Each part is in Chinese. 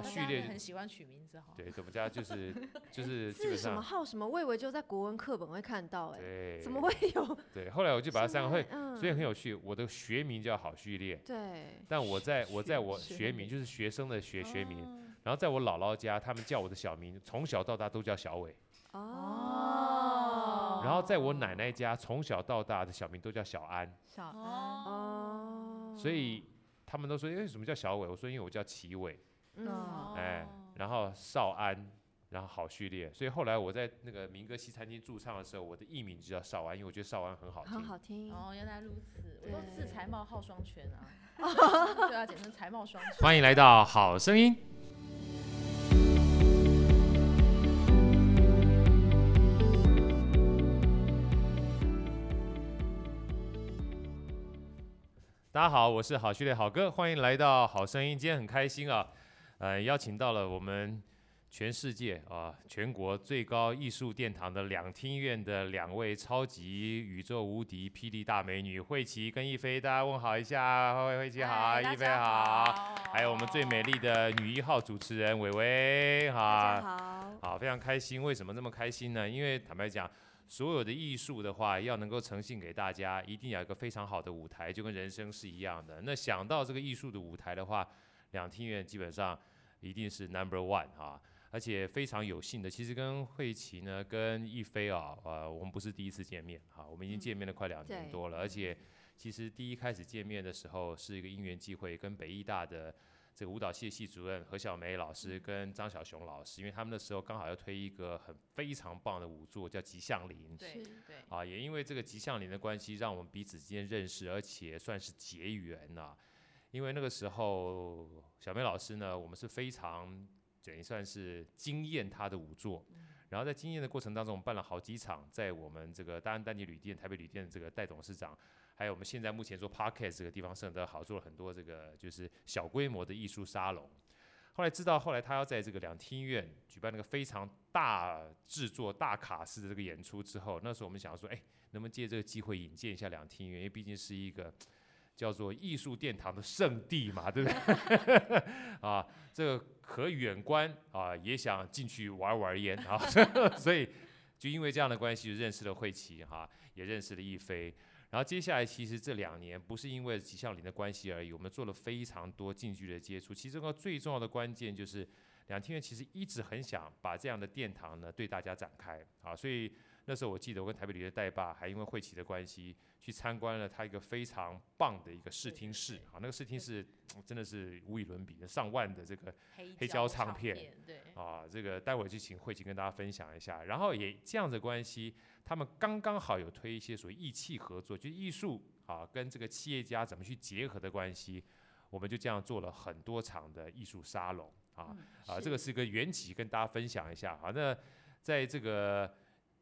啊，序列很喜欢取名字哈。对，我们家就是 就是字什么号什么，我以为就在国文课本会看到，哎，对，怎么会有？对，后来我就把它三个会，所以很有趣。我的学名叫郝序列，对，但我在我在我学名就是学生的学学名，然后在我姥姥家，他们叫我的小名，从小到大都叫小伟。哦。然后在我奶奶家，从小到大的小名都叫小安。小安。哦。所以。他们都说：“为什么叫小伟？”我说：“因为我叫齐伟。”嗯，哎，然后少安，然后好序列。所以后来我在那个民歌西餐厅驻唱的时候，我的艺名就叫少安，因为我觉得少安很好听。很好听哦，原来如此。我都自才貌好双全啊，对啊，简称才貌双全。欢迎来到好声音。大家好，我是好序列好哥，欢迎来到好声音。今天很开心啊，呃，邀请到了我们全世界啊，全国最高艺术殿堂的两厅院的两位超级宇宙无敌霹雳大美女慧琪跟亦菲，大家问好一下，慧慧琪好，亦菲好，还有我们最美丽的女一号主持人玮薇，大家好，好，非常开心。为什么这么开心呢？因为坦白讲。所有的艺术的话，要能够呈现给大家，一定要有一个非常好的舞台，就跟人生是一样的。那想到这个艺术的舞台的话，两厅院基本上一定是 number one 哈，而且非常有幸的，其实跟慧琪呢，跟亦菲啊，呃，我们不是第一次见面哈，我们已经见面了快两年多了，嗯、而且其实第一开始见面的时候是一个因缘际会，跟北艺大的。这个舞蹈系系主任何小梅老师跟张小雄老师，因为他们那时候刚好要推一个很非常棒的舞作，叫《吉祥林》。对对。啊，也因为这个《吉祥林》的关系，让我们彼此之间认识，而且算是结缘呐。因为那个时候，小梅老师呢，我们是非常等于算是惊艳她的舞作。然后在惊艳的过程当中，我们办了好几场，在我们这个大安丹尼旅店、台北旅店的这个戴董事长。还有我们现在目前做 Podcast 这个地方是很好，做了很多这个就是小规模的艺术沙龙。后来知道，后来他要在这个两厅院举办那个非常大制作、大卡式的这个演出之后，那时候我们想说，哎，能不能借这个机会引荐一下两厅院？因为毕竟是一个叫做艺术殿堂的圣地嘛，对不对？啊，这个可远观啊，也想进去玩玩烟啊，所以就因为这样的关系，就认识了慧琪哈，也认识了亦菲。然后接下来，其实这两年不是因为吉相林的关系而已，我们做了非常多近距离的接触。其中个最重要的关键就是，两厅院其实一直很想把这样的殿堂呢对大家展开啊。所以那时候我记得我跟台北旅的代爸还因为慧琪的关系去参观了他一个非常棒的一个视听室啊，那个视听室真的是无与伦比的，上万的这个黑胶唱片，对啊，这个待会儿就请慧琪跟大家分享一下。然后也这样的关系。他们刚刚好有推一些所谓艺企合作，就是艺术啊跟这个企业家怎么去结合的关系，我们就这样做了很多场的艺术沙龙啊啊，这个是一个缘起，跟大家分享一下。啊，那在这个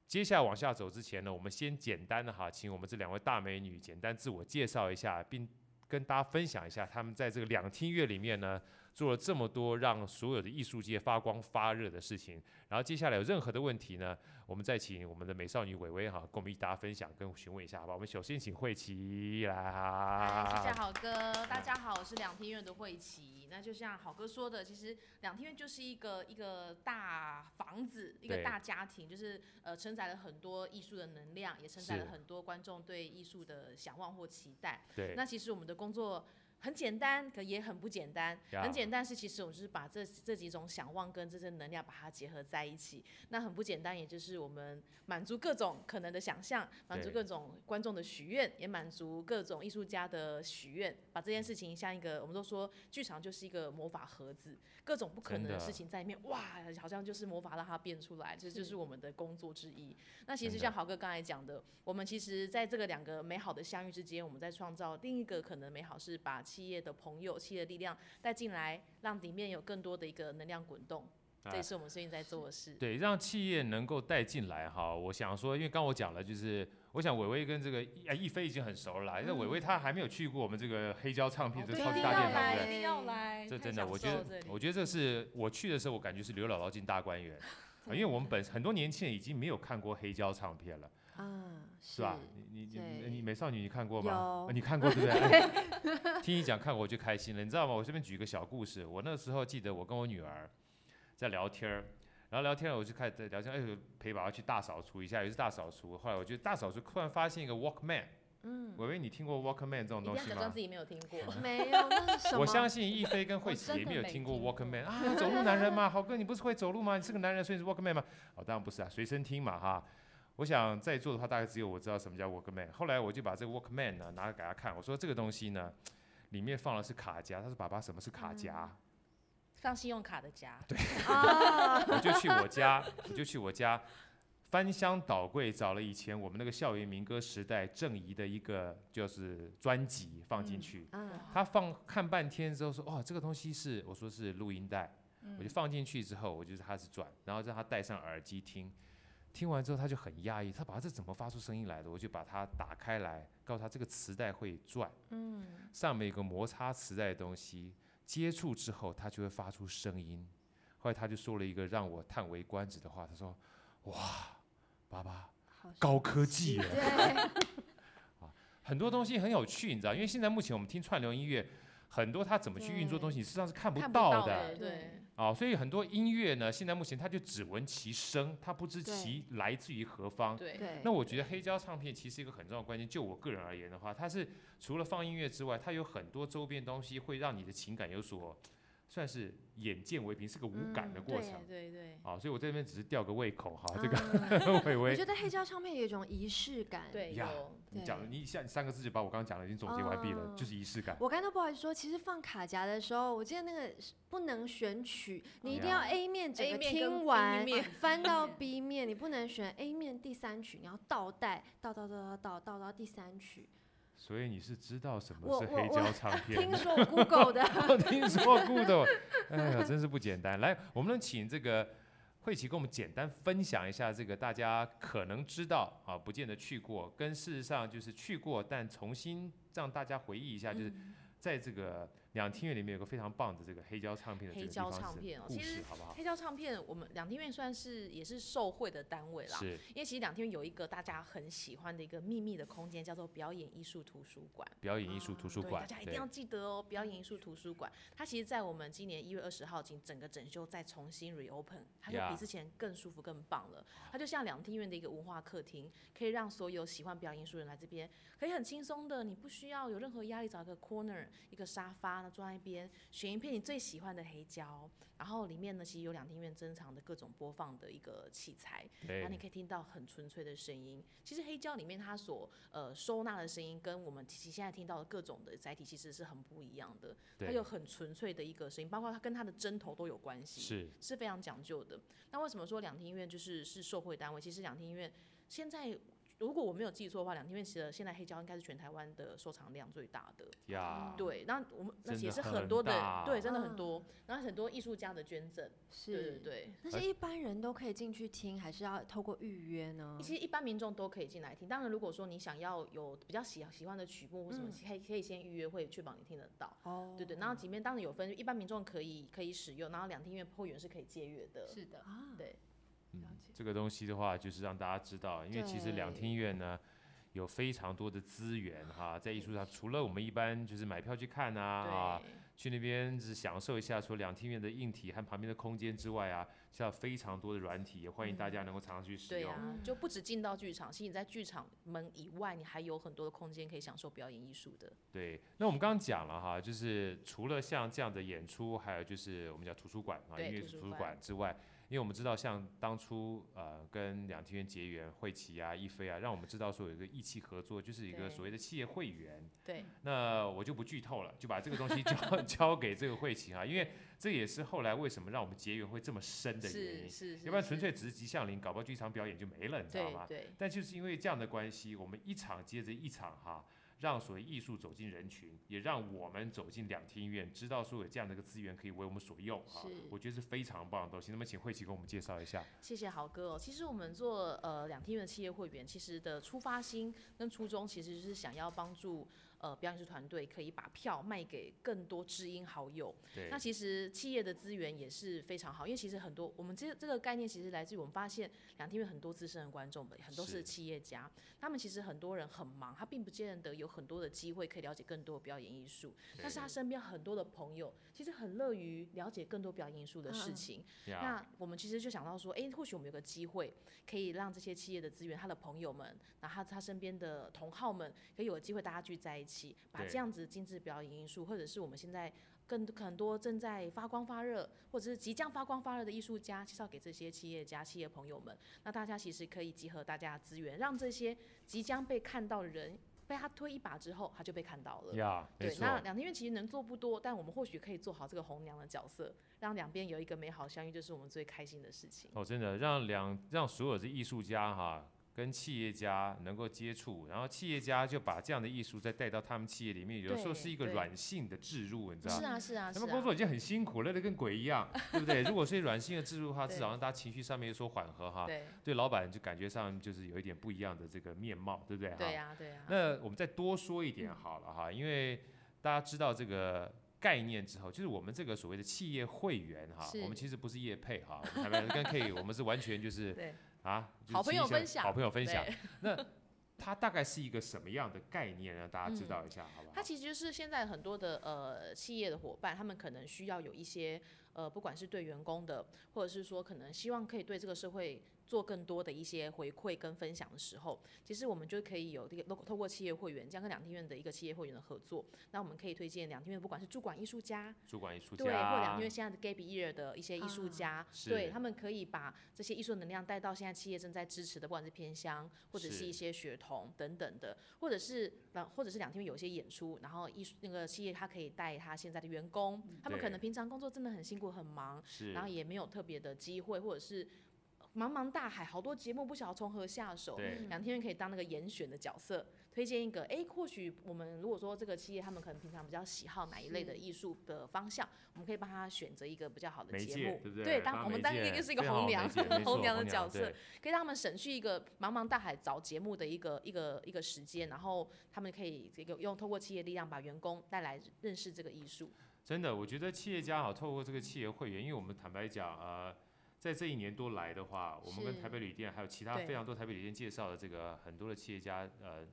接下来往下走之前呢，我们先简单的哈，请我们这两位大美女简单自我介绍一下，并跟大家分享一下他们在这个两厅院里面呢。做了这么多让所有的艺术界发光发热的事情，然后接下来有任何的问题呢，我们再请我们的美少女伟伟哈，跟我们一大家分享跟询问一下，好吧？我们首先请慧琪来。谢谢好哥，大家好，我是两天院的慧琪。那就像好哥说的，其实两天院就是一个一个大房子，一个大家庭，就是呃承载了很多艺术的能量，也承载了很多观众对艺术的想望或期待。对，那其实我们的工作。很简单，可也很不简单。Yeah. 很简单是，其实我们就是把这这几种想望跟这些能量把它结合在一起。那很不简单，也就是我们满足各种可能的想象，满足各种观众的许愿，也满足各种艺术家的许愿。把这件事情像一个，我们都说剧场就是一个魔法盒子，各种不可能的事情在里面，哇，好像就是魔法让它变出来，这就是我们的工作之一。那其实像豪哥刚才讲的，我们其实在这个两个美好的相遇之间，我们在创造另一个可能美好，是把。企业的朋友，企业的力量带进来，让里面有更多的一个能量滚动，这也是我们最近在做的事。对，让企业能够带进来哈。我想说，因为刚我讲了，就是我想伟伟跟这个啊亦菲已经很熟了，因为伟伟他还没有去过我们这个黑胶唱片这个超级大殿堂，对不对？一定要来，这真的，我觉得，我觉得这是我去的时候，我感觉是刘姥姥进大观园，因为我们本很多年轻人已经没有看过黑胶唱片了。啊，是吧？你你你你美少女你看过吗？啊你看过对不对？哎听你讲看过我就开心了，你知道吗？我这边举一个小故事，我那时候记得我跟我女儿在聊天儿。然后聊天，我就开始在聊天，哎，陪宝宝去大扫除一下，有一次大扫除，后来我觉得大扫除突然发现一个 Walkman，嗯，我以为你听过 Walkman 这种东西吗？装自己没有听过，没有，那是什么？我相信亦菲跟慧琪也没有听过 Walkman 啊，走路男人嘛，豪哥你不是会走路吗？你是个男人，所以是 Walkman 吗？哦，当然不是啊，随身听嘛哈。我想在座的话，大概只有我知道什么叫 Walkman。后来我就把这个 Walkman 呢拿来给他看，我说这个东西呢，里面放的是卡夹。他说爸爸，什么是卡夹？嗯放信用卡的夹，对，我就去我家，我就去我家，翻箱倒柜找了以前我们那个校园民歌时代郑怡的一个就是专辑放进去，嗯，他放看半天之后说，哦，这个东西是，我说是录音带，我就放进去之后，我就开始转，然后让他戴上耳机听，听完之后他就很讶异，他把这怎么发出声音来的？我就把它打开来，告诉他这个磁带会转，嗯，上面有个摩擦磁带的东西。接触之后，它就会发出声音。后来他就说了一个让我叹为观止的话，他说：“哇，爸爸，高科技耶。”啊，很多东西很有趣，你知道，因为现在目前我们听串流音乐，很多它怎么去运作东西，你实际上是看不到的。对。啊，所以很多音乐呢，现在目前它就只闻其声，它不知其来自于何方。对。那我觉得黑胶唱片其实一个很重要的关键，就我个人而言的话，它是除了放音乐之外，它有很多周边东西会让你的情感有所。算是眼见为凭，是个无感的过程。嗯、对对对。啊，所以我这边只是吊个胃口哈，这个微微。我觉得黑胶唱片有一种仪式感。对，呀，你讲，你一下三个字就把我刚刚讲的已经总结完毕了，嗯、就是仪式感。我刚才都不好意思说，其实放卡夹的时候，我记得那个不能选曲，你一定要 A 面整个听完，翻到 B 面，你不能选 A 面第三曲，你要倒带，倒倒倒倒倒倒到第三曲。所以你是知道什么是黑胶唱片？听说 Google 的，听说 Google，哎呀，真是不简单。来，我们能请这个慧琪跟我们简单分享一下这个大家可能知道啊，不见得去过，跟事实上就是去过，但重新让大家回忆一下，就是在这个。两厅院里面有个非常棒的这个黑胶唱片的这个地方是故事，好不好？黑胶唱片，我们两厅院算是也是受惠的单位啦。是。因为其实两厅院有一个大家很喜欢的一个秘密的空间，叫做表演艺术图书馆。表演艺术图书馆，大家一定要记得哦。表演艺术图书馆，它其实，在我们今年一月二十号，经整个整修再重新 reopen，它就比之前更舒服、更棒了。它就像两厅院的一个文化客厅，可以让所有喜欢表演艺术人来这边，可以很轻松的，你不需要有任何压力，找一个 corner，一个沙发，那坐在一边。选一片你最喜欢的黑胶，然后里面呢，其实有两厅院珍藏的各种播放的一个器材，然后你可以听到很纯粹的声音。其实黑胶里面它所呃收纳的声音，跟我们其实现在听到的各种的载体其实是很不一样的。它有很纯粹的一个声音，包括它跟它的针头都有关系，是是非常讲究的。那为什么说两厅院就是是受惠单位？其实两厅院现在。如果我没有记错的话，两天院其实现在黑胶应该是全台湾的收藏量最大的。呀，对，那我们那也是很多的，对，真的很多。然后很多艺术家的捐赠，是，对对对。那些一般人都可以进去听，还是要透过预约呢？其实一般民众都可以进来听。当然，如果说你想要有比较喜喜欢的曲目或什么，可以可以先预约，会确保你听得到。哦，对对。然后里面当然有分，一般民众可以可以使用，然后两天院会员是可以借阅的。是的，啊，对。嗯，这个东西的话，就是让大家知道，因为其实两厅院呢，有非常多的资源哈，在艺术上，除了我们一般就是买票去看啊，啊，去那边是享受一下，除了两厅院的硬体和旁边的空间之外啊，像非常多的软体，也欢迎大家能够常常去使用。对啊，就不止进到剧场，其实你在剧场门以外，你还有很多的空间可以享受表演艺术的。对，那我们刚刚讲了哈，就是除了像这样的演出，还有就是我们叫图书馆啊，音乐图书馆之外。因为我们知道，像当初呃跟两厅院结缘，惠琪啊、一菲啊，让我们知道说有一个义气合作，就是一个所谓的企业会员。对。那我就不剧透了，就把这个东西交 交给这个惠琪啊，因为这也是后来为什么让我们结缘会这么深的原因。是。要不然纯粹只是吉祥林，搞不好剧场表演就没了，你知道吗？对。但就是因为这样的关系，我们一场接着一场哈。让所谓艺术走进人群，也让我们走进两厅院，知道说有这样的一个资源可以为我们所用啊，我觉得是非常棒的东西。那么，请慧琪给我们介绍一下。谢谢豪哥哦。其实我们做呃两厅院的企业会员，其实的出发心跟初衷，其实就是想要帮助呃表演艺术团队可以把票卖给更多知音好友。对。那其实企业的资源也是非常好，因为其实很多我们这这个概念其实来自于我们发现两厅院很多资深的观众们，很多是企业家，他们其实很多人很忙，他并不见得有很多的机会可以了解更多的表演艺术，但是他身边很多的朋友其实很乐于了解更多表演艺术的事情。嗯、那我们其实就想到说，哎、欸，或许我们有个机会可以让这些企业的资源，他的朋友们，那他他身边的同好们，可以有个机会大家聚在一起，把这样子精致表演艺术，或者是我们现在更很多正在发光发热，或者是即将发光发热的艺术家，介绍给这些企业家、企业朋友们。那大家其实可以集合大家的资源，让这些即将被看到的人。被他推一把之后，他就被看到了。Yeah, 对，那两天院其实能做不多，但我们或许可以做好这个红娘的角色，让两边有一个美好相遇，就是我们最开心的事情。哦，真的，让两让所有的艺术家哈。跟企业家能够接触，然后企业家就把这样的艺术再带到他们企业里面，有的时候是一个软性的置入，你知道吗？是啊，是啊，他们工作已经很辛苦，累得跟鬼一样，对不对？如果是软性的置入的话，至少让大家情绪上面有所缓和哈。对，对老板就感觉上就是有一点不一样的这个面貌，对不对？对呀，对呀。那我们再多说一点好了哈，因为大家知道这个概念之后，就是我们这个所谓的企业会员哈，我们其实不是业配哈，我们跟 K，我们是完全就是。啊，好朋友分享，好朋友分享。那 它大概是一个什么样的概念呢？大家知道一下，好不好？它其实就是现在很多的呃企业的伙伴，他们可能需要有一些呃，不管是对员工的，或者是说可能希望可以对这个社会。做更多的一些回馈跟分享的时候，其实我们就可以有这个透过企业会员，这样跟两厅院的一个企业会员的合作，那我们可以推荐两厅院，不管是驻馆艺术家，驻馆艺术家，对，或两厅院现在的 gap year 的一些艺术家，啊、对他们可以把这些艺术能量带到现在企业正在支持的，不管是偏乡或者是一些学童等等的，或者是或者是两厅院有一些演出，然后艺术那个企业他可以带他现在的员工，他们可能平常工作真的很辛苦很忙，然后也没有特别的机会，或者是。茫茫大海，好多节目不晓得从何下手。两厅院可以当那个严选的角色，推荐一个。哎、欸，或许我们如果说这个企业他们可能平常比较喜好哪一类的艺术的方向，我们可以帮他选择一个比较好的节目，对不对？对，当我们当一个就是一个红娘，红娘的角色，可以让他们省去一个茫茫大海找节目的一个一个一个时间，然后他们可以这个用透过企业力量把员工带来认识这个艺术。真的，我觉得企业家好，透过这个企业会员，因为我们坦白讲，呃。在这一年多来的话，我们跟台北旅店还有其他非常多台北旅店介绍的这个很多的企业家，呃，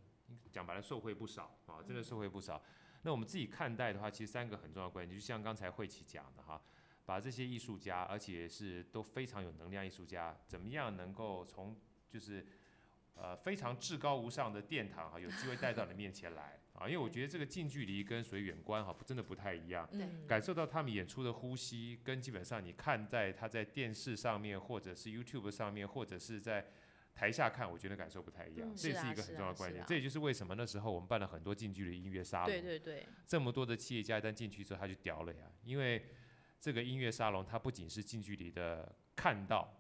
讲白了受惠不少啊，真的受惠不少。那我们自己看待的话，其实三个很重要的观点，就像刚才慧琪讲的哈，把这些艺术家，而且是都非常有能量艺术家，怎么样能够从就是呃非常至高无上的殿堂哈，有机会带到你面前来。啊，因为我觉得这个近距离跟随远观哈，真的不太一样。嗯。感受到他们演出的呼吸，跟基本上你看在他在电视上面，或者是 YouTube 上面，或者是在台下看，我觉得感受不太一样。嗯、这是一个很重要的观点。这也就是为什么那时候我们办了很多近距离音乐沙龙。对对对。这么多的企业家一旦进去之后，他就屌了呀，因为这个音乐沙龙它不仅是近距离的看到。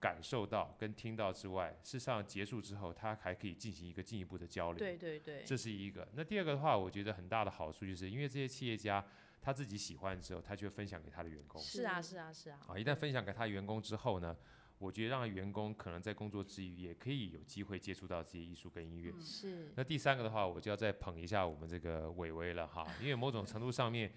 感受到跟听到之外，事实上结束之后，他还可以进行一个进一步的交流。对对对，这是一个。那第二个的话，我觉得很大的好处就是，因为这些企业家他自己喜欢之后，他就会分享给他的员工。是啊是啊是啊。啊，一旦分享给他的员工之后呢，我觉得让员工可能在工作之余也可以有机会接触到这些艺术跟音乐。嗯。是。那第三个的话，我就要再捧一下我们这个伟伟了哈，因为某种程度上面，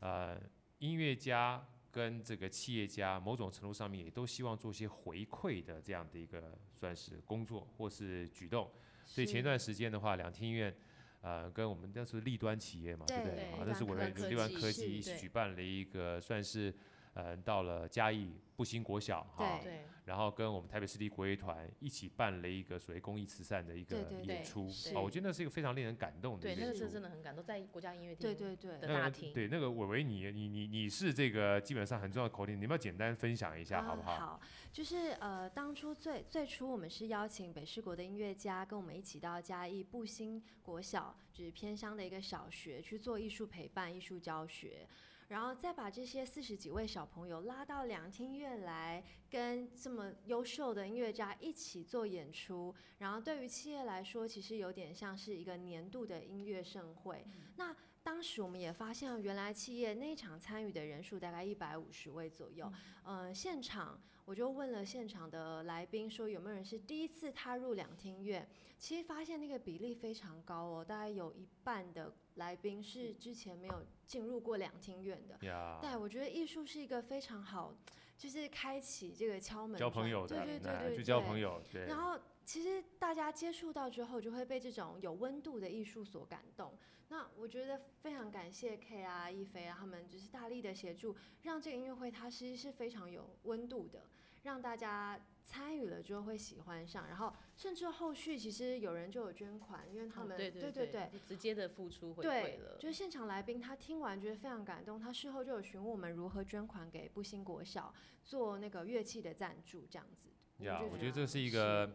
呃，音乐家。跟这个企业家某种程度上面也都希望做些回馈的这样的一个算是工作或是举动，所以前一段时间的话，两厅院呃跟我们那是立端企业嘛，对不对？啊，那是我们立端科技一起举办了一个算是呃到了嘉义布兴国小哈。然后跟我们台北市立国乐团一起办了一个所谓公益慈善的一个演出，哦，我觉得那是一个非常令人感动的。对，那个是真的很感动，在国家音乐厅对对对的大厅。对，那个伟伟，你你你你是这个基本上很重要的口令，你要不要简单分享一下，好不好？好，就是呃，当初最最初我们是邀请北市国的音乐家跟我们一起到嘉义布兴国小，就是偏乡的一个小学去做艺术陪伴、艺术教学。然后再把这些四十几位小朋友拉到两厅院来，跟这么优秀的音乐家一起做演出。然后对于企业来说，其实有点像是一个年度的音乐盛会。嗯、那当时我们也发现，原来企业那一场参与的人数大概一百五十位左右。嗯、呃，现场我就问了现场的来宾说，有没有人是第一次踏入两厅院？其实发现那个比例非常高哦，大概有一半的。来宾是之前没有进入过两厅院的。对，我觉得艺术是一个非常好，就是开启这个敲门，交朋友的，对对对对，交朋友。对。然后其实大家接触到之后，就会被这种有温度的艺术所感动。那我觉得非常感谢 K 啊、一菲啊，他们就是大力的协助，让这个音乐会它其实是非常有温度的，让大家参与了之后会喜欢上，然后甚至后续其实有人就有捐款，因为他们、哦、对，对，对对对，直接的付出回馈了。对，就是现场来宾他听完觉得非常感动，他事后就有询问我们如何捐款给布兴国小做那个乐器的赞助，这样子。呀，我觉得这是一个。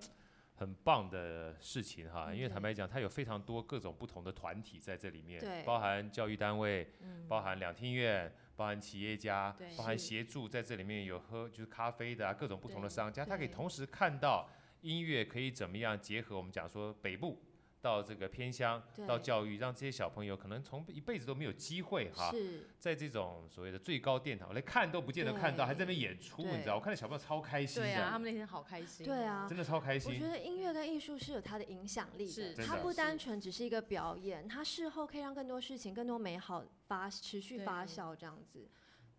很棒的事情哈，因为坦白讲，它有非常多各种不同的团体在这里面，包含教育单位，嗯、包含两厅院，包含企业家，包含协助在这里面有喝就是咖啡的啊，各种不同的商家，他可以同时看到音乐可以怎么样结合我们讲说北部。到这个偏乡，到教育，让这些小朋友可能从一辈子都没有机会哈，在这种所谓的最高殿堂，连看都不见得看到，还在那边演出，你知道？我看到小朋友超开心。对啊，他们那天好开心。对啊，真的超开心。我觉得音乐跟艺术是有它的影响力的，它不单纯只是一个表演，它事后可以让更多事情、更多美好发持续发酵这样子。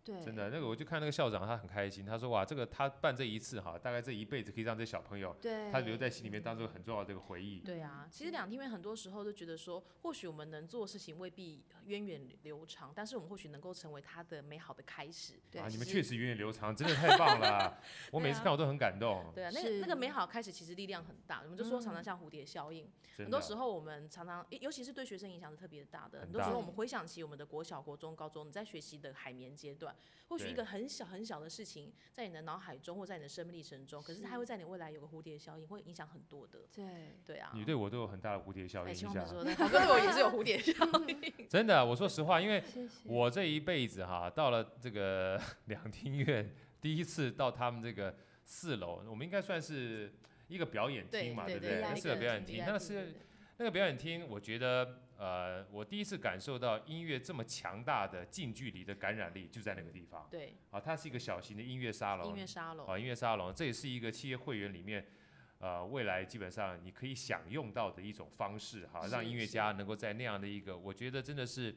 对，真的，那个我就看那个校长，他很开心。他说：“哇，这个他办这一次哈，大概这一辈子可以让这小朋友，对，他留在心里面当做很重要的这个回忆。”对啊，其实两厅院很多时候都觉得说，或许我们能做的事情未必源远流长，但是我们或许能够成为他的美好的开始。对啊，你们确实源远流长，真的太棒了！我每次看我都很感动。对啊，那个那个美好开始其实力量很大，我们就说常常像蝴蝶效应，很多时候我们常常，尤其是对学生影响是特别大的。很多时候我们回想起我们的国小、国中、高中，你在学习的海绵阶段，或许一个。很小很小的事情，在你的脑海中或在你的生命历程中，可是它会在你未来有个蝴蝶效应，会影响很多的。对对啊，你对我都有很大的蝴蝶效应。千万别说，好哥对我也是有蝴蝶效应。真的，我说实话，因为我这一辈子哈，到了这个 两厅院，第一次到他们这个四楼，我们应该算是一个表演厅嘛，对不对？是个表演厅，那是那个表演厅，我觉得。呃，我第一次感受到音乐这么强大的近距离的感染力，就在那个地方。对，啊，它是一个小型的音乐沙龙。音乐沙龙。啊，音乐沙龙，这也是一个企业会员里面，呃，未来基本上你可以享用到的一种方式，哈，让音乐家能够在那样的一个，我觉得真的是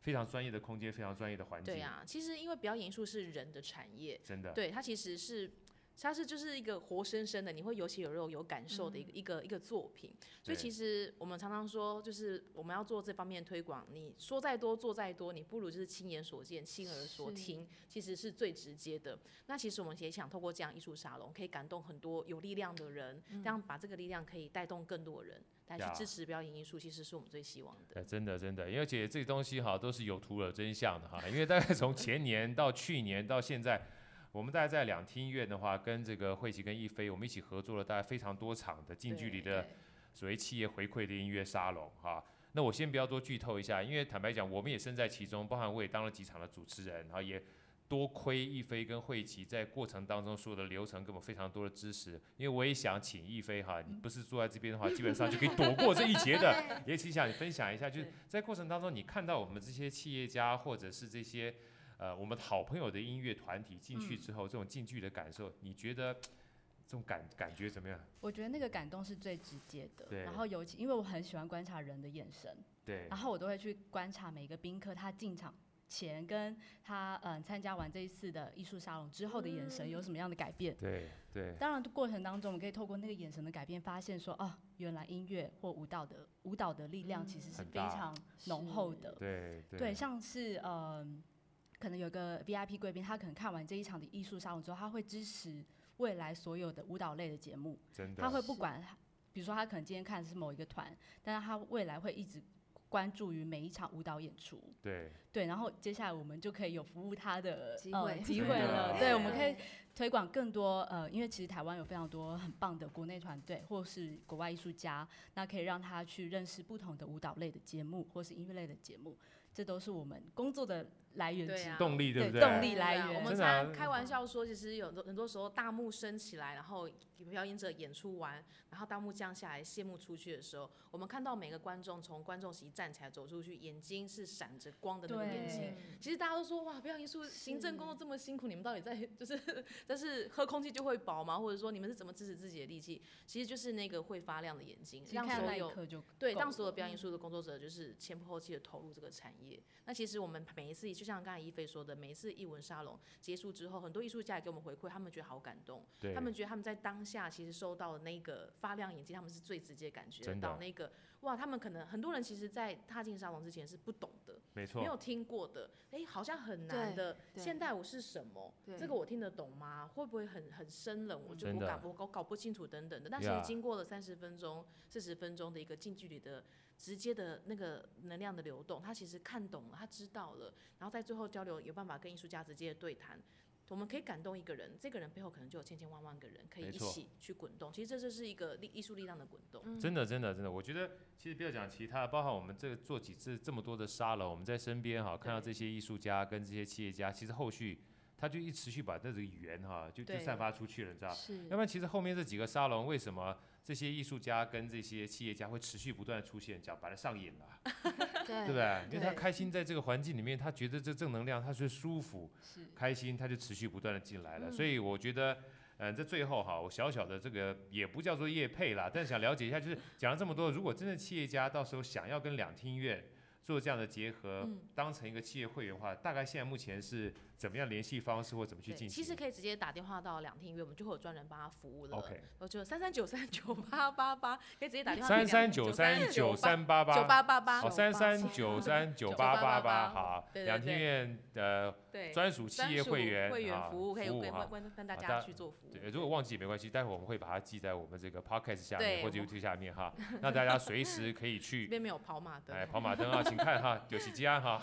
非常专业的空间，非常专业的环境。对啊，其实因为表演艺术是人的产业，真的。对，它其实是。它是就是一个活生生的，你会有血有肉有感受的一个、嗯、一个一个作品，所以其实我们常常说，就是我们要做这方面的推广，你说再多做再多，你不如就是亲眼所见、亲耳所听，其实是最直接的。那其实我们也想透过这样艺术沙龙，可以感动很多有力量的人，嗯、这样把这个力量可以带动更多人来去支持表演艺术，其实是我们最希望的。真的真的，因为而且这些东西哈都是有图有真相的哈，因为大概从前年到去年到现在。我们大概在两厅院的话，跟这个慧琪跟一飞，我们一起合作了大概非常多场的近距离的所谓企业回馈的音乐沙龙哈。那我先不要多剧透一下，因为坦白讲，我们也身在其中，包含我也当了几场的主持人，然后也多亏一飞跟慧琪在过程当中所有的流程给我们非常多的支持。因为我也想请一飞哈，你不是坐在这边的话，基本上就可以躲过这一劫的。也请想你分享一下，就是在过程当中你看到我们这些企业家或者是这些。呃，我们好朋友的音乐团体进去之后，嗯、这种近距离的感受，你觉得这种感感觉怎么样？我觉得那个感动是最直接的。对。然后尤其因为我很喜欢观察人的眼神。对。然后我都会去观察每一个宾客，他进场前跟他嗯参加完这一次的艺术沙龙之后的眼神有什么样的改变？对对。当然过程当中，我们可以透过那个眼神的改变，发现说哦，原来音乐或舞蹈的舞蹈的力量其实是非常浓厚的。对对。对，像是嗯。可能有个 VIP 贵宾，他可能看完这一场的艺术沙龙之后，他会支持未来所有的舞蹈类的节目。真的，他会不管，比如说他可能今天看的是某一个团，但是他未来会一直关注于每一场舞蹈演出。对对，然后接下来我们就可以有服务他的机会、呃、机会了。对，我们可以推广更多呃，因为其实台湾有非常多很棒的国内团队或是国外艺术家，那可以让他去认识不同的舞蹈类的节目或是音乐类的节目。这都是我们工作的来源之一，动力对不对？动力来源。我们常开玩笑说，其实有很多时候大幕升起来，然后表演者演出完，然后大幕降下来，谢幕出去的时候，我们看到每个观众从观众席站起来走出去，眼睛是闪着光的那个眼睛。其实大家都说哇，表演艺术行政工作这么辛苦，你们到底在就是，但是喝空气就会饱吗？或者说你们是怎么支持自己的力气？其实就是那个会发亮的眼睛，让所有对让所有表演艺术的工作者就是前仆后继的投入这个产业。那其实我们每一次，就像刚才一菲说的，每一次艺文沙龙结束之后，很多艺术家也给我们回馈，他们觉得好感动。他们觉得他们在当下其实收到的那个发亮眼睛，他们是最直接感觉到那个哇，他们可能很多人其实，在踏进沙龙之前是不懂的，没错，没有听过的，哎，好像很难的现代舞是什么？这个我听得懂吗？会不会很很生冷？我就不搞我搞搞不清楚等等的。但其实经过了三十分钟、四十分钟的一个近距离的。直接的那个能量的流动，他其实看懂了，他知道了，然后在最后交流有办法跟艺术家直接的对谈，我们可以感动一个人，这个人背后可能就有千千万万个人可以一起去滚动，其实这就是一个力艺术力量的滚动。真的，真的，真的，我觉得其实不要讲其他的，包括我们这个做几次这么多的沙龙，我们在身边哈看到这些艺术家跟这些企业家，其实后续他就一持续把这个语言哈就就散发出去了，你知道？是。要不然其实后面这几个沙龙为什么？这些艺术家跟这些企业家会持续不断的出现，讲白了上瘾了，对不对？因为他开心在这个环境里面，他觉得这正能量，他是舒服、开心，他就持续不断的进来了。所以我觉得，嗯，在最后哈，我小小的这个也不叫做业配啦，但是想了解一下，就是讲了这么多，如果真的企业家到时候想要跟两厅院做这样的结合，当成一个企业会员的话，大概现在目前是。怎么样联系方式或怎么去进行？其实可以直接打电话到两厅院，我们就会有专人帮他服务了。OK，我就三三九三九八八八，可以直接打电话。三三九三九三八八九八八八，好，三三九三九八八八，好，两厅院的专属企业会员会员服务，可以跟跟大家去做服务。对，如果忘记也没关系，待会我们会把它记在我们这个 podcast 下面或者 YouTube 下面哈，让大家随时可以去。这边没有跑马灯。哎，跑马灯啊，请看哈，有喜吉安哈。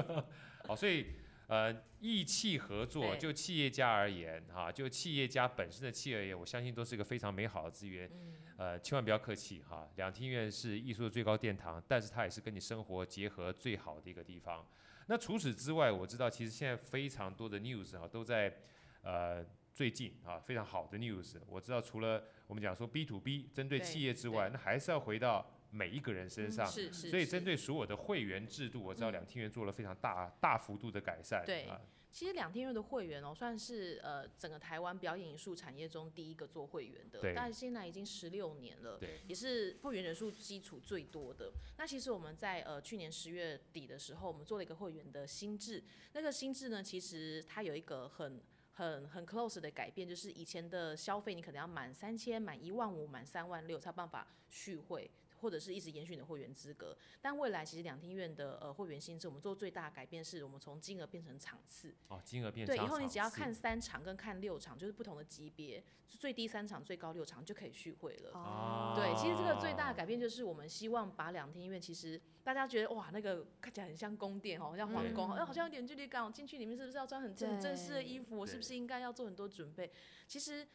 好，所以。呃，意气合作，就企业家而言，哈、啊，就企业家本身的企业而言，我相信都是一个非常美好的资源。嗯、呃，千万不要客气哈，两厅院是艺术的最高殿堂，但是它也是跟你生活结合最好的一个地方。那除此之外，我知道其实现在非常多的 news 啊，都在呃最近啊非常好的 news。我知道除了我们讲说 B to B 针对企业之外，那还是要回到。每一个人身上，嗯、所以针对所有的会员制度，我知道两厅院做了非常大、嗯、大幅度的改善。对，啊、其实两天院的会员哦，算是呃整个台湾表演艺术产业中第一个做会员的，对但是现在已经十六年了，对也是会员人数基础最多的。那其实我们在呃去年十月底的时候，我们做了一个会员的新制，那个新制呢，其实它有一个很很很 close 的改变，就是以前的消费你可能要满三千、满一万五、满三万六才有办法续会。或者是一直延续你的会员资格，但未来其实两厅院的呃会员性质，我们做最大的改变是我们从金额变成场次。哦，金额变成。对，以后你只要看三场跟看六场，就是不同的级别，最低三场，最高六场就可以续会了。哦。对，其实这个最大的改变就是我们希望把两厅院，其实大家觉得哇，那个看起来很像宫殿哦，像皇宫，哎、嗯，好像有点距离感。我进去里面是不是要穿很正正式的衣服？我是不是应该要做很多准备？其实。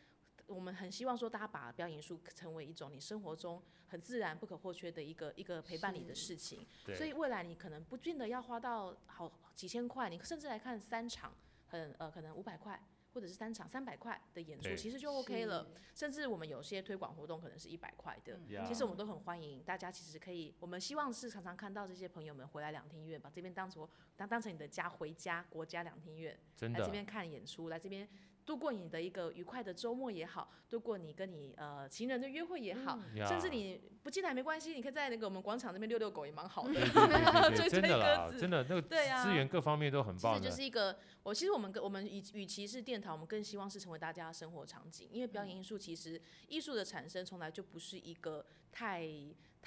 我们很希望说，大家把表演艺术成为一种你生活中很自然、不可或缺的一个一个陪伴你的事情。所以未来你可能不见得要花到好几千块，你甚至来看三场，很呃可能五百块，或者是三场三百块的演出，其实就 OK 了。甚至我们有些推广活动可能是一百块的，其实我们都很欢迎大家。其实可以，我们希望是常常看到这些朋友们回来两厅院，把这边当做当当成你的家，回家国家两厅院，来这边看演出，来这边。度过你的一个愉快的周末也好，度过你跟你呃情人的约会也好，嗯、甚至你不进来没关系，你可以在那个我们广场那边遛遛狗也蛮好的。真的啦，真的那个资源各方面都很棒的。其实就是一个，我其实我们跟我们与与其是殿堂，我们更希望是成为大家的生活场景，因为表演艺术其实艺术的产生从来就不是一个太。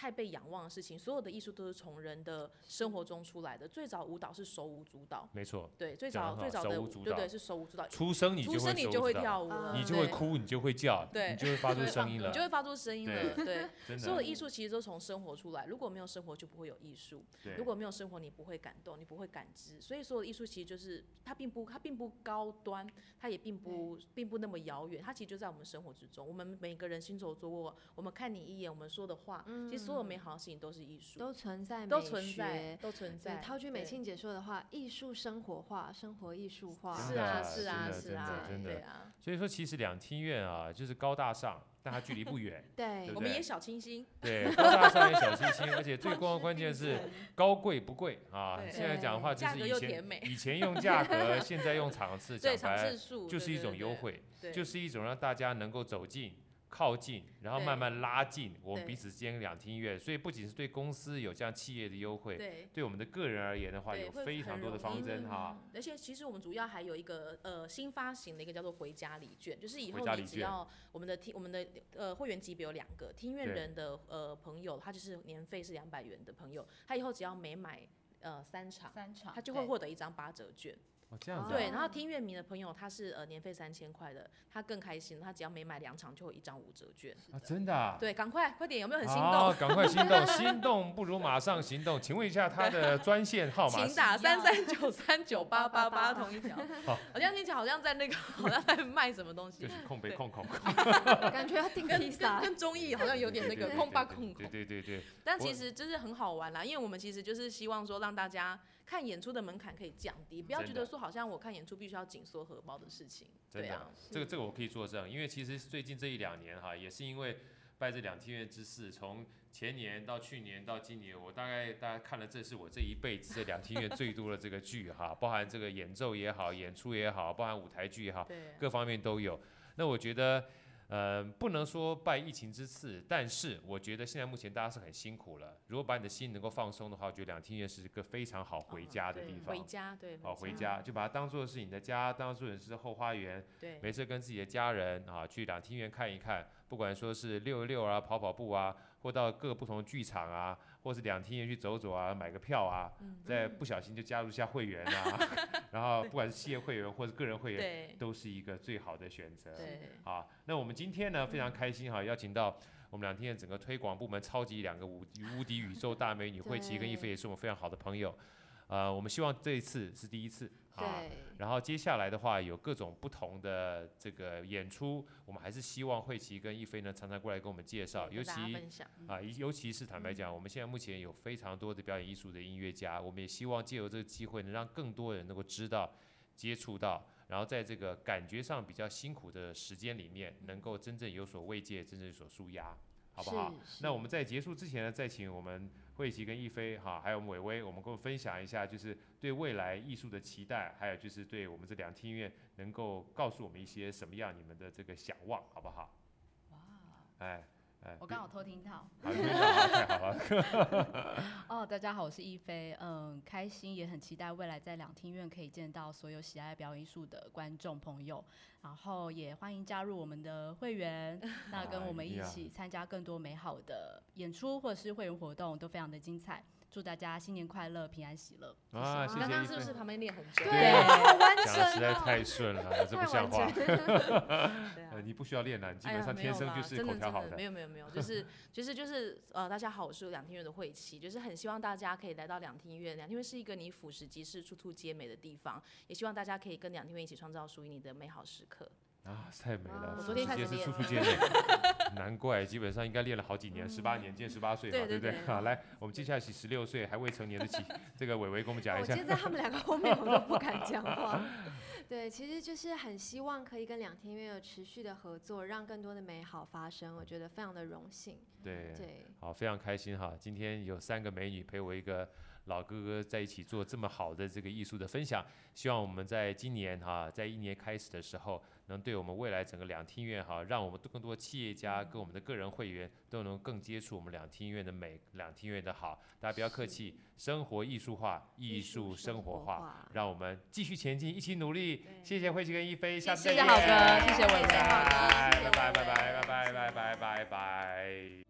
太被仰望的事情，所有的艺术都是从人的生活中出来的。最早舞蹈是手舞足蹈，没错。对，最早最早的舞，对对是手舞足蹈。出生你就会跳舞了，你就会哭，你就会叫，对你就会发出声音了，你就会发出声音了。对，所有的艺术其实都从生活出来。如果没有生活，就不会有艺术。如果没有生活，你不会感动，你不会感知。所以所有的艺术其实就是它并不它并不高端，它也并不并不那么遥远，它其实就在我们生活之中。我们每个人行走坐卧，我们看你一眼，我们说的话，其实。所有美好的事情都是艺术，都存在，都存在，都存在。套句美庆姐说的话，艺术生活化，生活艺术化。是啊，是啊，是啊，真的。所以说，其实两厅院啊，就是高大上。但它距离不远，对，我们也小清新，对，高大上也小清新，而且最关关键是高贵不贵啊。现在讲的话就是以前以前用价格，现在用场次，讲白了就是一种优惠，就是一种让大家能够走进。靠近，然后慢慢拉近我们彼此之间两厅院，所以不仅是对公司有这样企业的优惠，对，对我们的个人而言的话，有非常多的方针哈。而且其实我们主要还有一个呃新发行的一个叫做回家礼券，就是以后你只要我们的厅我们的呃会员级别有两个厅院人的呃朋友，他就是年费是两百元的朋友，他以后只要每买呃三场，三场他就会获得一张八折券。哦，这样子、啊。对，然后听乐迷的朋友，他是呃年费三千块的，他更开心，他只要每买两场就有一张五折券。啊，真的、啊？对，赶快，快点，有没有很心动？好，赶快心动，心动 不如马上行动。请问一下他的专线号码？请打三三九三九八八八同一条。好，好像听起来好像在那个，好像在卖什么东西。就是空杯空空。感觉要订个披萨。跟综艺好像有点那个空吧空空。对对对对。但其实就是很好玩啦，因为我们其实就是希望说让大家。看演出的门槛可以降低，不要觉得说好像我看演出必须要紧缩荷包的事情。对啊，这个这个我可以作证，因为其实最近这一两年哈，也是因为拜这两厅院之事，从前年到去年到今年，我大概大家看了，这是我这一辈子这两厅院最多的这个剧哈，包含这个演奏也好，演出也好，包含舞台剧也好，各方面都有。那我觉得。呃，不能说拜疫情之赐，但是我觉得现在目前大家是很辛苦了。如果把你的心能够放松的话，我觉得两厅院是一个非常好回家的地方。回家，对，好回家，就把它当做是你的家，当做是后花园。对，没事跟自己的家人啊，去两厅院看一看，不管说是溜一溜啊，跑跑步啊，或到各个不同的剧场啊。或是两厅院去走走啊，买个票啊，再不小心就加入一下会员啊，然后不管是企业会员或者个人会员，都是一个最好的选择。对，好，那我们今天呢非常开心哈，邀请到我们两天整个推广部门超级两个无无敌宇宙大美女 慧琪跟一菲，也是我们非常好的朋友。呃，我们希望这一次是第一次。啊，然后接下来的话有各种不同的这个演出，我们还是希望慧琪跟一飞呢常常过来跟我们介绍，尤其啊，尤其是坦白讲，我们现在目前有非常多的表演艺术的音乐家，我们也希望借由这个机会，能让更多人能够知道、接触到，然后在这个感觉上比较辛苦的时间里面，能够真正有所慰藉，真正有所舒压，好不好？那我们在结束之前呢，再请我们。慧琪跟一飞哈，还有我们玮薇，我们跟我分享一下，就是对未来艺术的期待，还有就是对我们这两厅院能够告诉我们一些什么样你们的这个想望，好不好？哇，哎。我刚好偷听到，太好了。哦，大家好，我是一菲，嗯，开心也很期待未来在两厅院可以见到所有喜爱表演艺术的观众朋友，然后也欢迎加入我们的会员，那跟我们一起参加更多美好的演出或者是会员活动，都非常的精彩。祝大家新年快乐，平安喜乐。啊，谢谢。刚刚是不是旁边念很久？对，好完整。讲的实在太顺了，这不像话。呃，你不需要练了，你基本上天生就是口条好的。没有没有没有，就是就是就是呃，大家好，我是两厅院的慧琪，就是很希望大家可以来到两厅院，两厅院是一个你俯拾即是、处处皆美的地方，也希望大家可以跟两厅院一起创造属于你的美好时刻。啊，太美了！我昨天开始是处处见面，难怪，基本上应该练了好几年，十八年见十八岁嘛，对不对？好，来，我们接下来是十六岁还未成年的起，这个伟伟跟我们讲一下。我现在他们两个后面我都不敢讲话。对，其实就是很希望可以跟两天院有持续的合作，让更多的美好发生，我觉得非常的荣幸。对对，好，非常开心哈，今天有三个美女陪我一个。老哥哥在一起做这么好的这个艺术的分享，希望我们在今年哈，在一年开始的时候，能对我们未来整个两厅院哈，让我们更多企业家跟我们的个人会员都能更接触我们两厅院的美，两厅院的好。大家不要客气，生活艺术化，艺术生活化，让我们继续前进，一起努力。谢谢慧琪跟一飞，下次再见。谢谢好哥，谢谢玮薇，拜拜拜拜拜拜拜拜拜拜。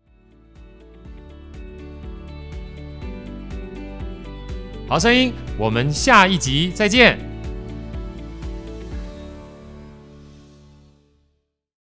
好声音，我们下一集再见。